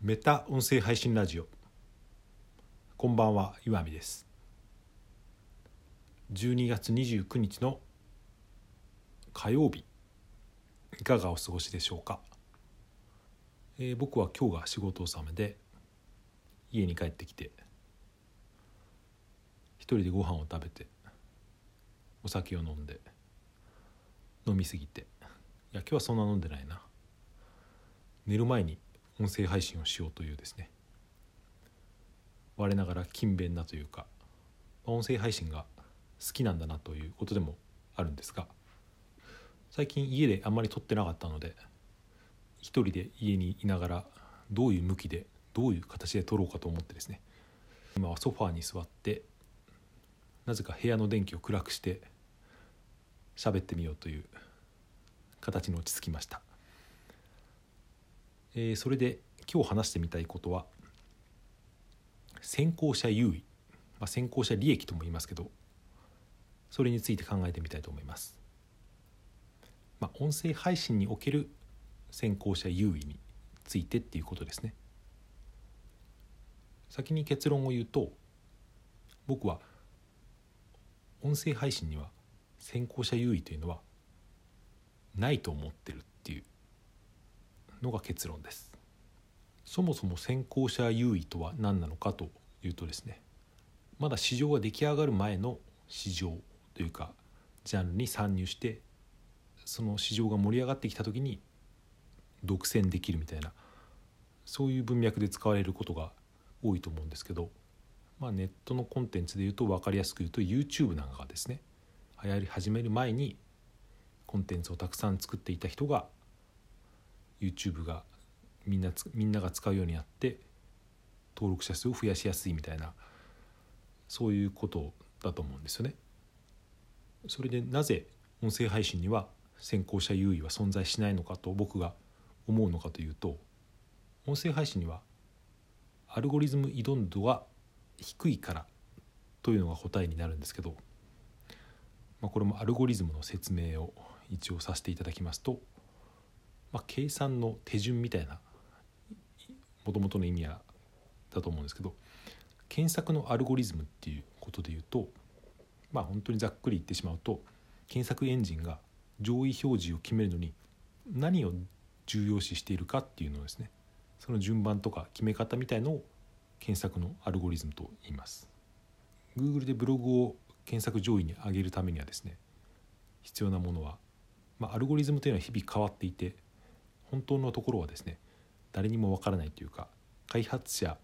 メタ音声配信ラジオ。こんばんは岩見です。12月29日の火曜日。いかがお過ごしでしょうか、えー、僕は今日が仕事納めで家に帰ってきて一人でご飯を食べてお酒を飲んで飲みすぎて。いや今日はそんな飲んでないな。寝る前に音声配信をしようというですね。我ながら勤勉なというか音声配信が好きなんだなということでもあるんですが最近家であんまり撮ってなかったので一人で家にいながらどういう向きでどういう形で撮ろうかと思ってですね。今はソファーに座ってなぜか部屋の電気を暗くして喋ってみようという形に落ち着きました。えー、それで今日話してみたいことは先行者優位、まあ、先行者利益とも言いますけどそれについて考えてみたいと思います。まあ、音声配信における先行者優位についてっていうことですね。先に結論を言うと僕は音声配信には先行者優位というのはないと思ってるのが結論です。そもそも先行者優位とは何なのかというとですねまだ市場が出来上がる前の市場というかジャンルに参入してその市場が盛り上がってきた時に独占できるみたいなそういう文脈で使われることが多いと思うんですけど、まあ、ネットのコンテンツで言うと分かりやすく言うと YouTube なんかがですね流行り始める前にコンテンツをたくさん作っていた人が YouTube がみんなみんなが使うようになって登録者数を増やしやすいみたいなそういうことだと思うんですよね。それでなぜ音声配信には先行者優位は存在しないのかと僕が思うのかというと音声配信にはアルゴリズム依存度が低いからというのが答えになるんですけど、まあ、これもアルゴリズムの説明を一応させていただきますとまあ、計算の手順みたいなもともとの意味はだと思うんですけど検索のアルゴリズムっていうことで言うとまあ本当にざっくり言ってしまうと検索エンジンが上位表示を決めるのに何を重要視しているかっていうのをですねその順番とか決め方みたいのを検索のアルゴリズムと言います。Google でブログを検索上位に上げるためにはですね必要なものは、まあ、アルゴリズムというのは日々変わっていて本当のところはですね誰にもわからないというか開発者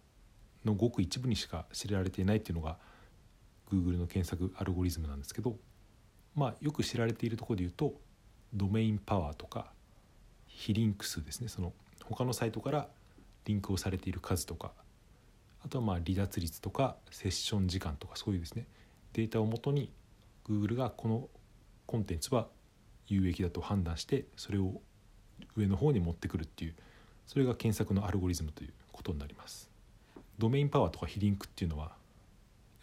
のごく一部にしか知られていないっていうのが Google の検索アルゴリズムなんですけどまあよく知られているところで言うとドメインパワーとか非リンク数ですね。その他のサイトからリンクをされている数とかあとはまあ離脱率とかセッション時間とかそういうですねデータをもとに Google がこのコンテンツは有益だと判断してそれを上の方に持ってくるっていうそれが検索のアルゴリズムということになります。ドメインパワーとか非リンクっていうのはや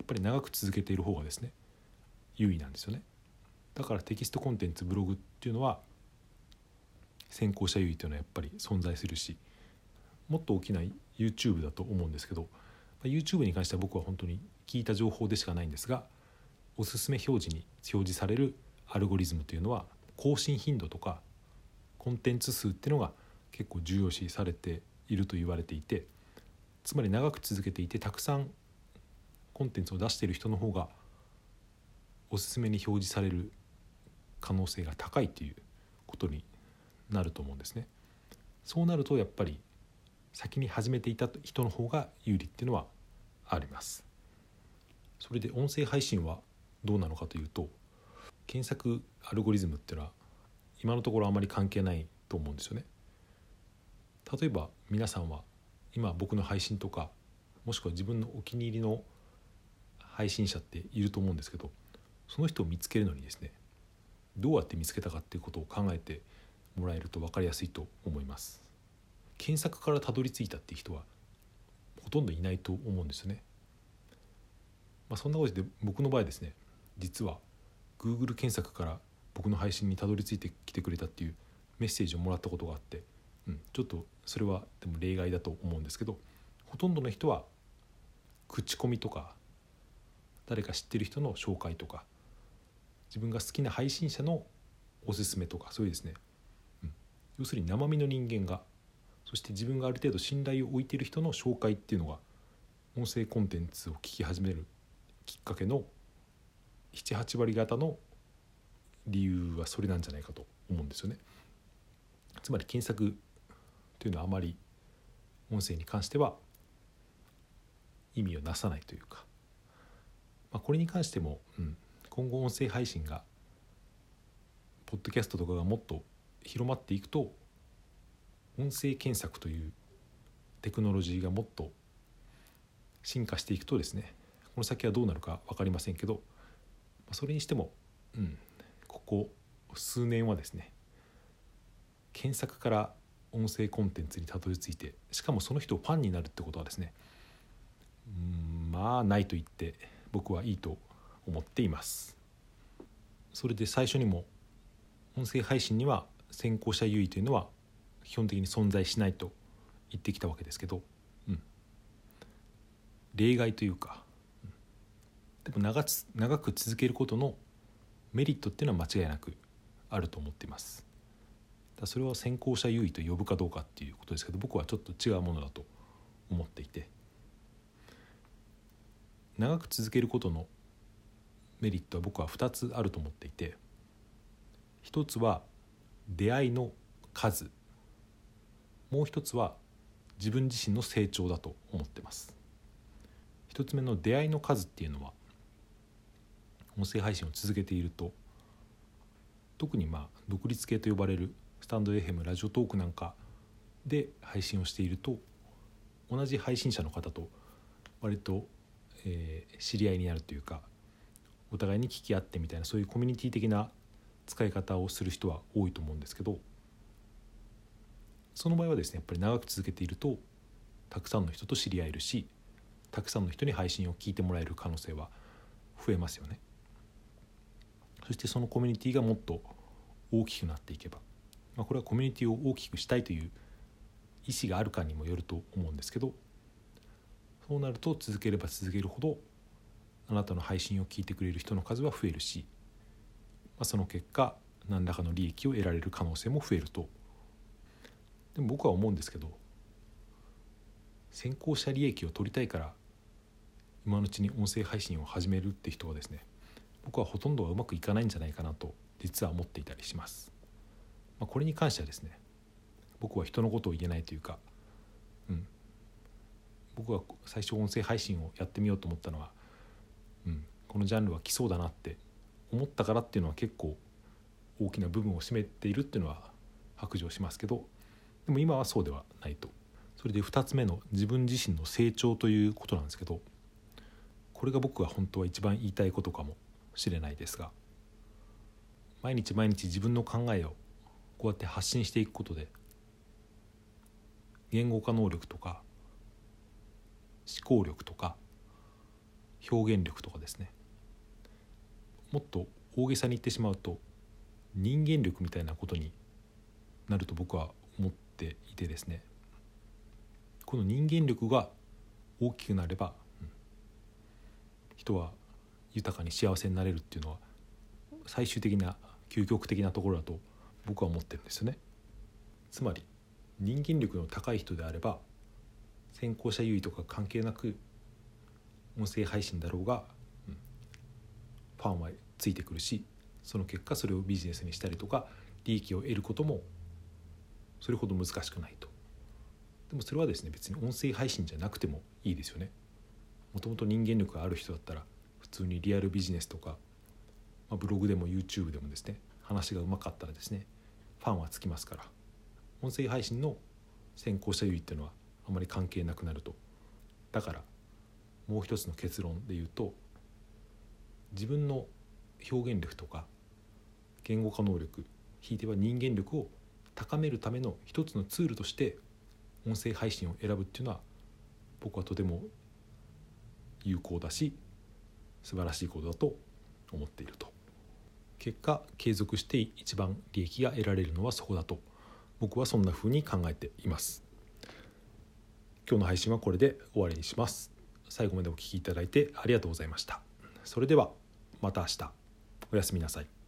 っぱり長く続けている方がですね優位なんですよね。だからテキストコンテンツブログっていうのは先行者優位というのはやっぱり存在するしもっと大きな YouTube だと思うんですけど YouTube に関しては僕は本当に聞いた情報でしかないんですがおすすめ表示に表示されるアルゴリズムというのは更新頻度とかコンテンツ数っていうのが結構重要視されていると言われていてつまり長く続けていてたくさんコンテンツを出している人の方がおすすめに表示される可能性が高いということになると思うんですね。そうなるとやっぱり先に始めていた人の方が有利っていうのはあります。それで音声配信はどうなのかというと検索アルゴリズムっていうのは今のところあまり関係ないと思うんですよね。例えば皆さんは今僕の配信とかもしくは自分のお気に入りの配信者っていると思うんですけどその人を見つけるのにですねどうやって見つけたかっていうことを考えてもらえると分かりやすいと思います。検索からたどり着いたっていう人はほとんどいないと思うんですよね。まあ、そんなことで僕の場合ですね実は Google 検索から僕の配信にたどり着いてきてくれたっていうメッセージをもらったことがあってうん、ちょっとそれはでも例外だと思うんですけどほとんどの人は口コミとか誰か知ってる人の紹介とか自分が好きな配信者のおすすめとかそういうですね、うん、要するに生身の人間がそして自分がある程度信頼を置いてる人の紹介っていうのが音声コンテンツを聞き始めるきっかけの78割方の理由はそれなんじゃないかと思うんですよね。つまり検索というのはあまり音声に関しては意味をなさないというか、まあ、これに関しても、うん、今後音声配信がポッドキャストとかがもっと広まっていくと音声検索というテクノロジーがもっと進化していくとですねこの先はどうなるか分かりませんけどそれにしても、うん、ここ数年はですね検索から音声コンテンツにたどり着いてしかもその人をファンになるってことはですねうんまあないと言って僕はいいと思っています。それで最初にも音声配信には先行者優位というのは基本的に存在しないと言ってきたわけですけど、うん、例外というか、でも長長く続けることのメリットっていうのは間違いなくあると思っています。だそれは先行者優位と呼ぶかどうかっていうことですけど僕はちょっと違うものだと思っていて。長く続けることのメリットは僕は2つあると思っていて。1つは出会いの数。もう一つは自分自身の成長だと思ってます。1つ目の出会いの数っていうのは音声配信を続けていると特にまあ独立系と呼ばれるスタンド FM ラジオトークなんかで配信をしていると同じ配信者の方と割と、えー、知り合いになるというかお互いに聞き合ってみたいなそういうコミュニティ的な使い方をする人は多いと思うんですけどその場合はですねやっぱり長く続けているとたくさんの人と知り合えるしたくさんの人に配信を聞いてもらえる可能性は増えますよね。そしてそのコミュニティがもっと大きくなっていけば、まあ、これはコミュニティを大きくしたいという意思があるかにもよると思うんですけどそうなると続ければ続けるほどあなたの配信を聞いてくれる人の数は増えるし、まあ、その結果何らかの利益を得られる可能性も増えると。でも僕は思うんですけど先行者利益を取りたいから今のうちに音声配信を始めるって人はですね僕はほとんどはうまくいかないんじゃないかなと実は思っていたりします。まあ、これに関してはですね僕は人のことを言えないというか、うん、僕は最初音声配信をやってみようと思ったのは、うん、このジャンルは来そうだなって思ったからっていうのは結構大きな部分を占めているっていうのは白状しますけどでも今はそうではないと。それで2つ目の自分自身の成長ということなんですけどこれが僕が本当は一番言いたいことかも。しれないですが毎日毎日自分の考えをこうやって発信していくことで言語化能力とか思考力とか表現力とかですねもっと大げさに言ってしまうと人間力みたいなことになると僕は思っていてですねこの人間力が大きくなれば、うん、人は豊かに幸せになれるっていうのは最終的な究極的なところだと僕は思ってるんですよね。つまり人間力の高い人であれば先行者優位とか関係なく音声配信だろうが、うん、ファンはついてくるしその結果それをビジネスにしたりとか利益を得ることもそれほど難しくないとでもそれはですね別に音声配信じゃなくてもいいですよねもともと人間力がある人だったら通にリアルビジネスとか、まあ、ブログでも YouTube でもですね話がうまかったらですねファンはつきますから音声配信の先行者優位っていうのはあまり関係なくなると。だからもう一つの結論で言うと自分の表現力とか言語化能力ひいては人間力を高めるための一つのツールとして音声配信を選ぶっていうのは僕はとても有効だし素晴らしいことだと思っていると。結果継続して一番利益が得られるのはそこだと。僕はそんな風に考えています。今日の配信はこれで終わりにします。最後までお聴きいただいてありがとうございました。それではまた明日。おやすみなさい。